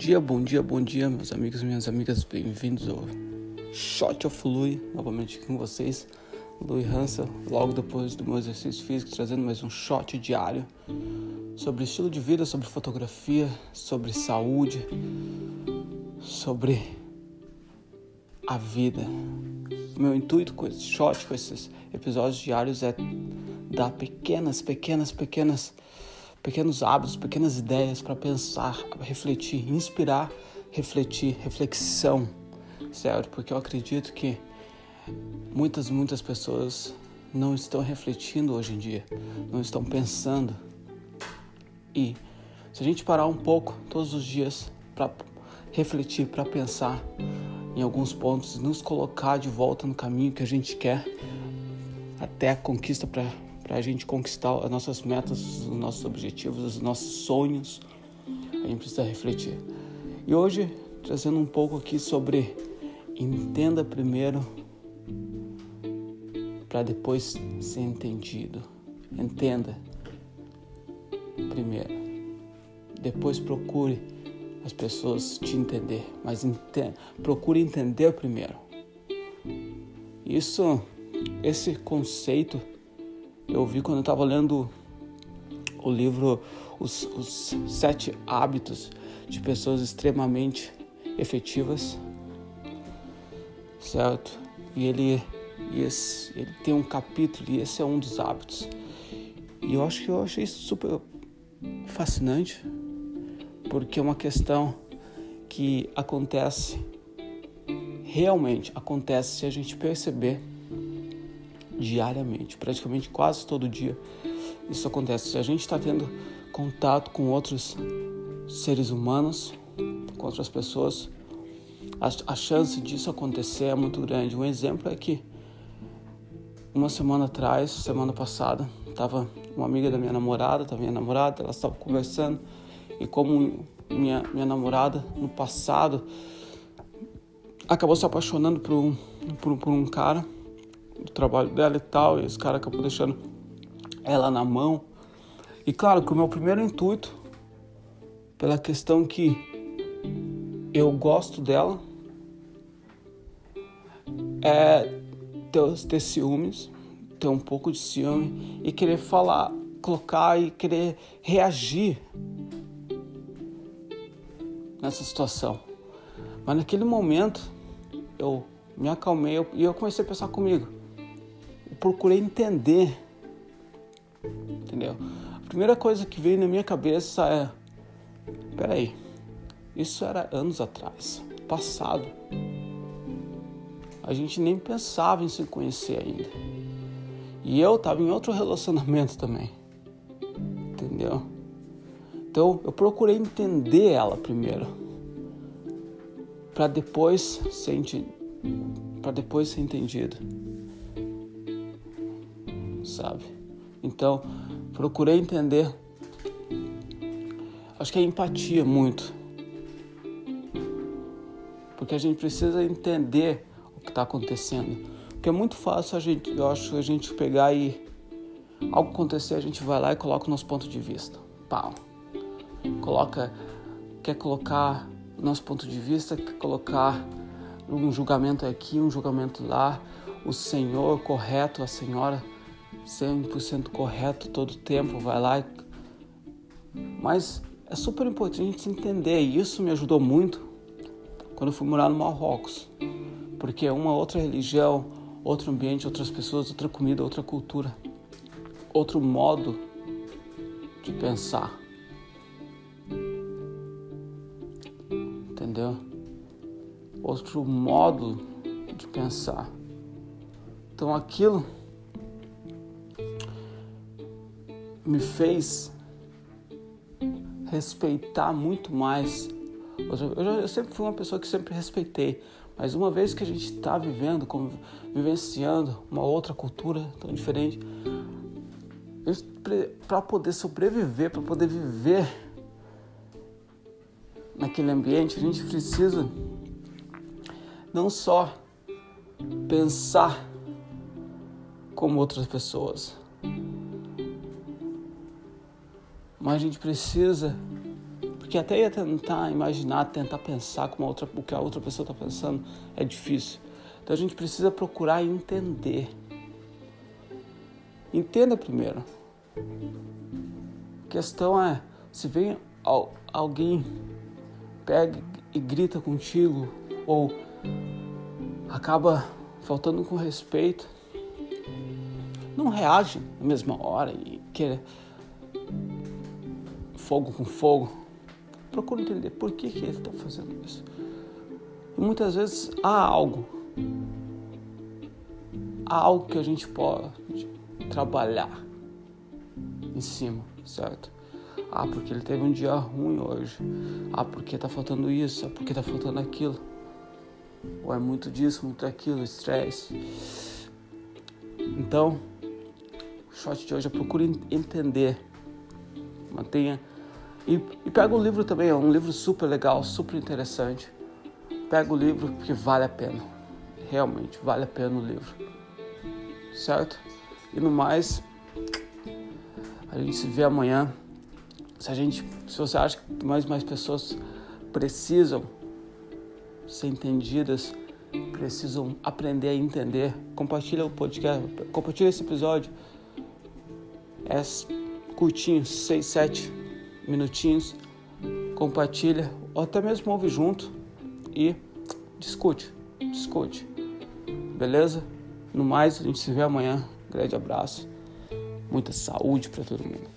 dia, bom dia, bom dia, meus amigos minhas amigas, bem-vindos ao Shot of Lui, novamente aqui com vocês, Lui Hansel, logo depois do meu exercício físico, trazendo mais um shot diário sobre estilo de vida, sobre fotografia, sobre saúde, sobre a vida. Meu intuito com esse shot, com esses episódios diários é dar pequenas, pequenas, pequenas pequenos hábitos, pequenas ideias para pensar, refletir, inspirar, refletir, reflexão, certo? Porque eu acredito que muitas, muitas pessoas não estão refletindo hoje em dia, não estão pensando. E se a gente parar um pouco todos os dias para refletir, para pensar em alguns pontos, nos colocar de volta no caminho que a gente quer até a conquista para para a gente conquistar as nossas metas, os nossos objetivos, os nossos sonhos, a gente precisa refletir. E hoje, trazendo um pouco aqui sobre entenda primeiro para depois ser entendido. Entenda primeiro. Depois procure as pessoas te entender, mas procure entender primeiro. Isso, esse conceito eu vi quando eu estava lendo o livro os, os, Sete Hábitos de Pessoas Extremamente Efetivas, certo? E ele, e esse, ele tem um capítulo e esse é um dos hábitos. E eu acho que eu achei super fascinante, porque é uma questão que acontece, realmente acontece se a gente perceber diariamente, praticamente quase todo dia. Isso acontece. Se a gente está tendo contato com outros seres humanos, com outras pessoas, a, chance disso acontecer é muito grande. Um exemplo é que uma semana atrás, semana passada, estava uma amiga da minha namorada, da minha namorada, elas estavam conversando e como minha, minha namorada no passado acabou se apaixonando por um, por, por um cara do trabalho dela e tal, e esse cara acabou deixando ela na mão. E claro que o meu primeiro intuito, pela questão que eu gosto dela, é ter, ter ciúmes, ter um pouco de ciúme e querer falar, colocar e querer reagir nessa situação. Mas naquele momento eu me acalmei e eu comecei a pensar comigo procurei entender. Entendeu? A primeira coisa que veio na minha cabeça é: peraí, isso era anos atrás, passado. A gente nem pensava em se conhecer ainda. E eu estava em outro relacionamento também. Entendeu? Então eu procurei entender ela primeiro. Para depois ser para depois ser entendido sabe? Então, procurei entender. Acho que é empatia muito. Porque a gente precisa entender o que está acontecendo. Porque é muito fácil a gente, eu acho, a gente pegar e algo acontecer, a gente vai lá e coloca o nosso ponto de vista. Pau. Coloca, quer colocar o nosso ponto de vista, quer colocar um julgamento aqui, um julgamento lá, o senhor correto, a senhora 100% correto todo tempo, vai lá. E... Mas é super importante entender, e isso me ajudou muito quando eu fui morar no Marrocos, porque é uma outra religião, outro ambiente, outras pessoas, outra comida, outra cultura, outro modo de pensar. Entendeu? Outro modo de pensar. Então aquilo me fez respeitar muito mais. Eu, eu sempre fui uma pessoa que sempre respeitei, mas uma vez que a gente está vivendo, vivenciando uma outra cultura tão diferente, para poder sobreviver, para poder viver naquele ambiente, a gente precisa não só pensar como outras pessoas, mas a gente precisa, Porque até ia tentar imaginar, tentar pensar como outra, o que a outra pessoa está pensando é difícil. Então a gente precisa procurar entender. Entenda primeiro. A questão é, se vem alguém pega e grita contigo ou acaba faltando com respeito, não reage na mesma hora e quer fogo com fogo. Procura entender por que, que ele está fazendo isso. E muitas vezes há algo, há algo que a gente pode trabalhar em cima, certo? Ah, porque ele teve um dia ruim hoje. Ah, porque tá faltando isso. Ah, porque tá faltando aquilo. Ou é muito disso, muito daquilo, estresse. Então, o shot de hoje é procure entender. Mantenha. E, e pega o livro também, é um livro super legal, super interessante. Pega o livro porque vale a pena. Realmente, vale a pena o livro. Certo? E no mais, a gente se vê amanhã. Se a gente, se você acha que mais mais pessoas precisam ser entendidas, precisam aprender a entender, compartilha o podcast, compartilha esse episódio. É curtinho, 6, 7 minutinhos. Compartilha, ou até mesmo ouve junto e discute, discute. Beleza? No mais, a gente se vê amanhã. Grande abraço. Muita saúde para todo mundo.